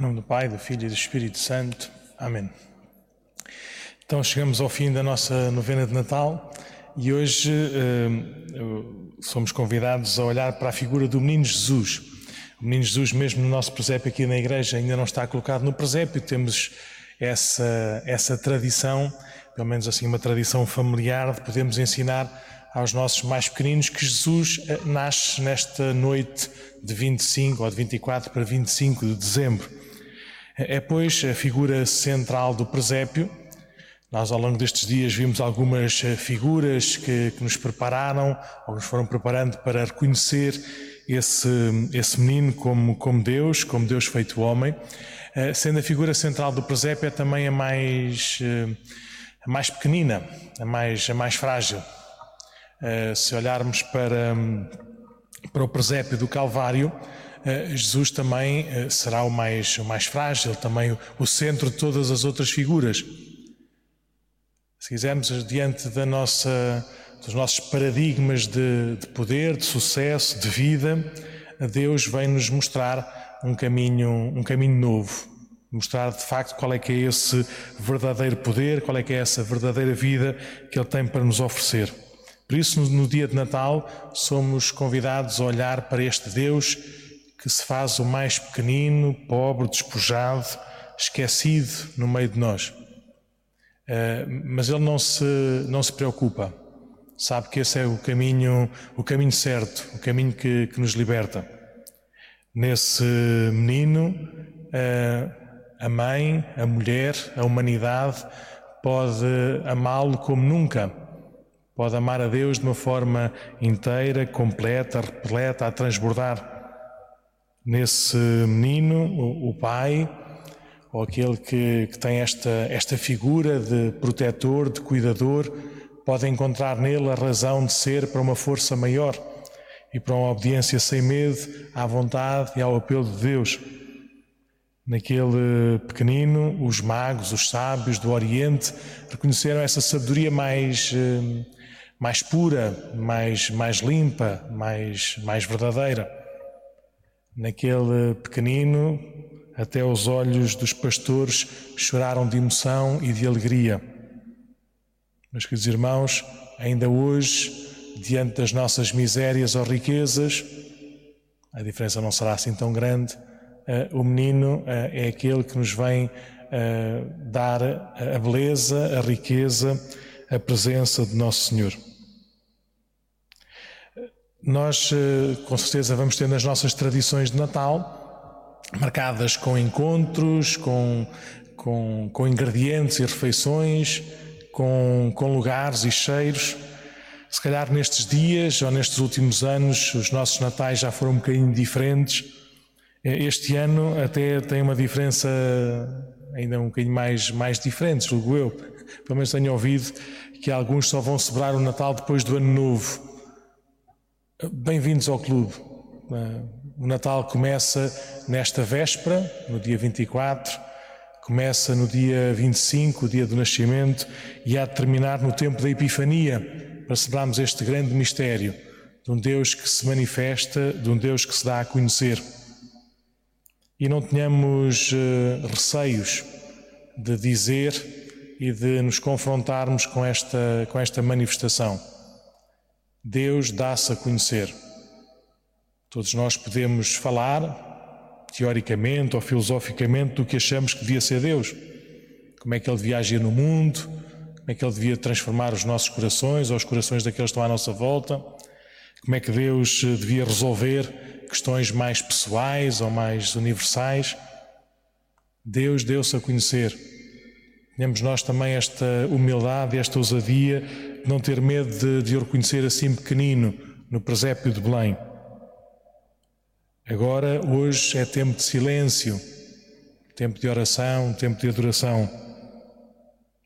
Em nome do Pai, do Filho e do Espírito Santo. Amém. Então chegamos ao fim da nossa novena de Natal e hoje uh, somos convidados a olhar para a figura do Menino Jesus. O Menino Jesus, mesmo no nosso presépio aqui na igreja, ainda não está colocado no presépio, temos essa, essa tradição, pelo menos assim uma tradição familiar, de podermos ensinar aos nossos mais pequeninos que Jesus eh, nasce nesta noite de 25 ou de 24 para 25 de dezembro. É, pois, a figura central do presépio. Nós, ao longo destes dias, vimos algumas eh, figuras que, que nos prepararam, ou nos foram preparando para reconhecer esse, esse menino como, como Deus, como Deus feito homem. Eh, sendo a figura central do presépio é também a mais, eh, a mais pequenina, a mais, a mais frágil. Se olharmos para, para o presépio do Calvário, Jesus também eh, será o mais, o mais frágil, também o centro de todas as outras figuras. Se quisermos, diante da nossa, dos nossos paradigmas de, de poder, de sucesso, de vida, Deus vem nos mostrar um caminho, um caminho novo, mostrar de facto qual é que é esse verdadeiro poder, qual é que é essa verdadeira vida que Ele tem para nos oferecer. Por isso, no dia de Natal, somos convidados a olhar para este Deus que se faz o mais pequenino, pobre, despojado, esquecido no meio de nós. Uh, mas ele não se, não se preocupa. Sabe que esse é o caminho, o caminho certo, o caminho que, que nos liberta. Nesse menino, uh, a mãe, a mulher, a humanidade pode amá-lo como nunca. Pode amar a Deus de uma forma inteira, completa, repleta, a transbordar nesse menino, o, o pai, ou aquele que, que, tem esta, esta figura de protetor, de cuidador, pode encontrar nele a razão de ser para uma força maior e para uma obediência sem medo à vontade e ao apelo de Deus. Naquele pequenino, os magos, os sábios do Oriente reconheceram essa sabedoria mais, eh, mais pura, mais, mais limpa, mais, mais verdadeira naquele pequenino, até os olhos dos pastores choraram de emoção e de alegria. Meus queridos irmãos, ainda hoje, diante das nossas misérias ou riquezas, a diferença não será assim tão grande, eh, o menino eh, é aquele que nos vem eh, dar a beleza, a riqueza, a presença de Nosso Senhor. Nós, eh, com certeza, vamos ter nas nossas tradições de Natal, marcadas com encontros, com, com, com ingredientes e refeições, com, com lugares e cheiros. Se calhar nestes dias ou nestes últimos anos os nossos natais já foram um bocadinho diferentes. Eh, este ano até tem uma diferença ainda um bocadinho mais, mais diferente, julgo eu. Pelo menos tenho ouvido que alguns só vão celebrar o Natal depois do Ano Novo. Bem-vindos ao clube. O Natal começa nesta véspera, no dia 24, começa no dia 25, o dia do nascimento, e há de terminar no tempo da Epifania, para celebrarmos este grande mistério de um Deus que se manifesta, de um Deus que se dá a conhecer. E não tenhamos uh, receios de dizer e de nos confrontarmos com esta, com esta manifestação. Deus dá-se a conhecer. Todos nós podemos falar, teoricamente ou filosoficamente, do que achamos que devia ser Deus. Como é que Ele devia agir no mundo, como é que Ele devia transformar os nossos corações ou os corações daqueles que estão à nossa volta, como é que Deus eh, devia resolver questões mais pessoais ou mais universais. Deus deu-se a conhecer. Temos nós também esta humildade, esta ousadia não ter medo de, de o reconhecer assim pequenino no presépio de Belém. Agora, hoje é tempo de silêncio, tempo de oração, tempo de adoração.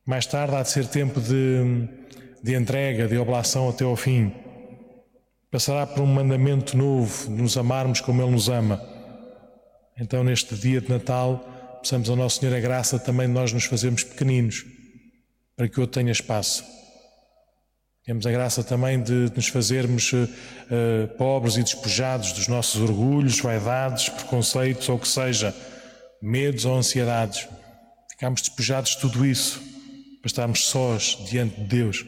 Mais tarde há de ser tempo de, de entrega, de oblação até ao fim. Passará por um mandamento novo, de nos amarmos como Ele nos ama. Então, neste dia de Natal, peçamos ao Nosso Senhor a graça também de nós nos fazermos pequeninos, para que o tenha espaço. Temos a graça também de nos fazermos uh, pobres e despojados dos nossos orgulhos, vaidades, preconceitos ou o que seja, medos ou ansiedades, ficamos despejados de tudo isso, para estarmos sós diante de Deus.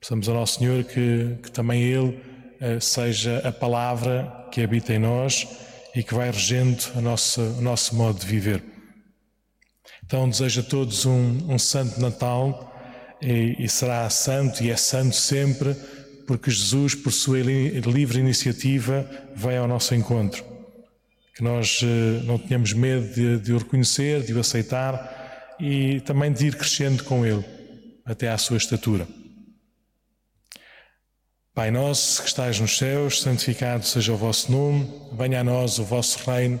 Peçamos ao nosso Senhor que, que também Ele uh, seja a palavra que habita em nós e que vai regendo a nossa, o nosso modo de viver. Então desejo a todos um, um santo Natal e, e será santo e é santo sempre porque Jesus, por sua livre iniciativa, veio ao nosso encontro. Que nós eh, não tenhamos medo de, de o reconhecer, de o aceitar e também de ir crescendo com Ele até à sua estatura. Pai nosso que estais nos céus, santificado seja o vosso nome, venha a nós o vosso reino,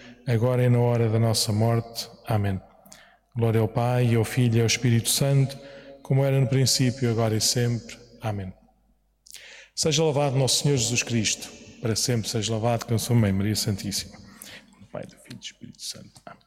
agora e na hora da nossa morte. Amém. Glória ao Pai, e ao Filho e ao Espírito Santo, como era no princípio, agora e sempre. Amém. Seja louvado nosso Senhor Jesus Cristo, para sempre seja louvado com sua Mãe Maria Santíssima. Pai, do Filho e do Espírito Santo. Amém.